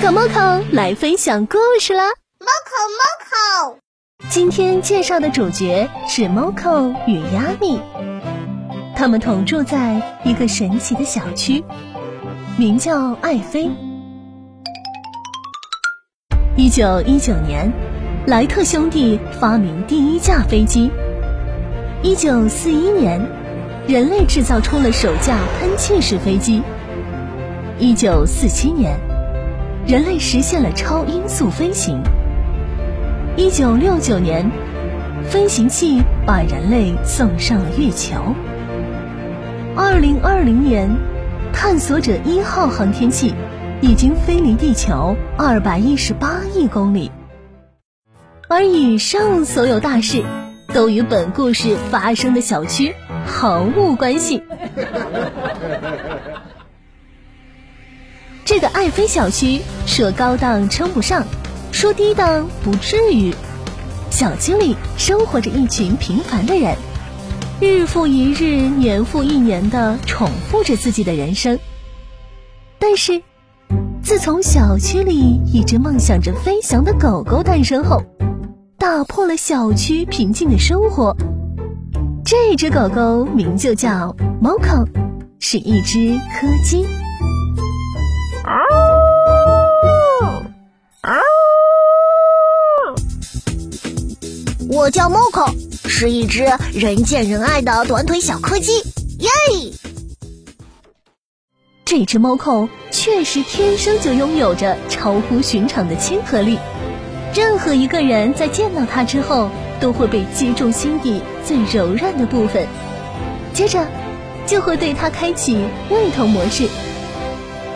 可猫口来分享故事啦！猫口猫口，今天介绍的主角是猫口与亚米，他们同住在一个神奇的小区，名叫爱飞。一九一九年，莱特兄弟发明第一架飞机。一九四一年，人类制造出了首架喷气式飞机。一九四七年，人类实现了超音速飞行。一九六九年，飞行器把人类送上了月球。二零二零年，探索者一号航天器已经飞离地球二百一十八亿公里。而以上所有大事。都与本故事发生的小区毫无关系。的爱飞小区说高档称不上，说低档不至于。小区里生活着一群平凡的人，日复一日、年复一年的重复着自己的人生。但是，自从小区里一只梦想着飞翔的狗狗诞生后，打破了小区平静的生活。这只狗狗名就叫 Moco，是一只柯基。叫 Moco，是一只人见人爱的短腿小柯基。耶！这只 Moco 确实天生就拥有着超乎寻常的亲和力。任何一个人在见到它之后，都会被击中心底最柔软的部分，接着就会对它开启胃痛模式。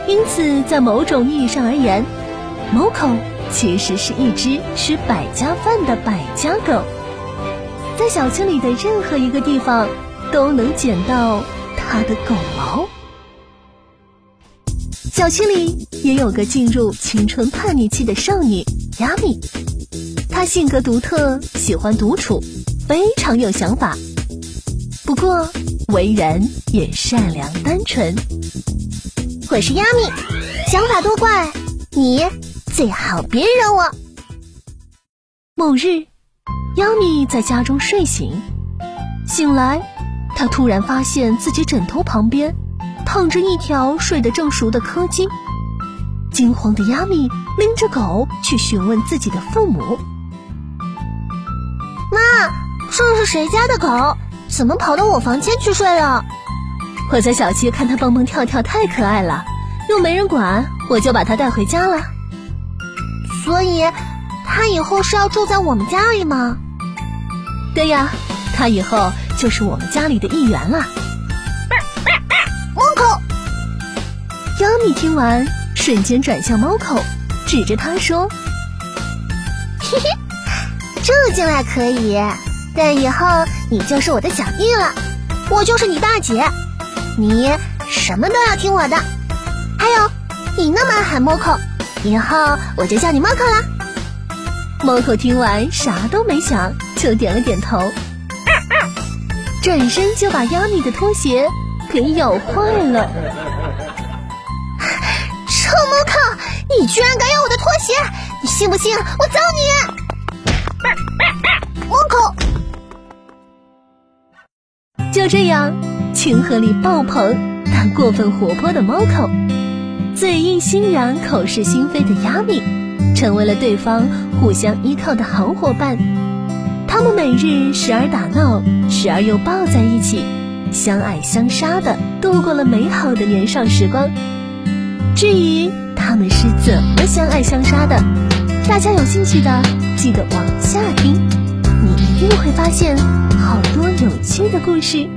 因此，在某种意义上而言，Moco 其实是一只吃百家饭的百家狗，在小区里的任何一个地方都能捡到它的狗毛。小区里也有个进入青春叛逆期的少女亚米，她性格独特，喜欢独处，非常有想法。不过为人也善良单纯。我是亚米，想法多怪，你最好别惹我。某日，亚米在家中睡醒，醒来，他突然发现自己枕头旁边。躺着一条睡得正熟的柯基，惊慌的亚米拎着狗去询问自己的父母：“妈，这是谁家的狗？怎么跑到我房间去睡了？”我在小区看它蹦蹦跳跳，太可爱了，又没人管，我就把它带回家了。所以，它以后是要住在我们家里吗？对呀，他以后就是我们家里的一员了。猫口，亚米听完，瞬间转向猫口，指着他说：“嘿嘿，住进来可以，但以后你就是我的小弟了，我就是你大姐，你什么都要听我的。还有，你那么爱喊猫口，以后我就叫你猫口了。”猫口听完，啥都没想，就点了点头，转身就把亚米的拖鞋给咬坏了。臭猫靠你居然敢咬我的拖鞋！你信不信我揍你？猫口就这样，亲和力爆棚但过分活泼的猫口，嘴硬心软、口是心非的亚米，成为了对方互相依靠的好伙伴。他们每日时而打闹，时而又抱在一起，相爱相杀的度过了美好的年少时光。至于他们是怎么相爱相杀的，大家有兴趣的记得往下听，你一定会发现好多有趣的故事。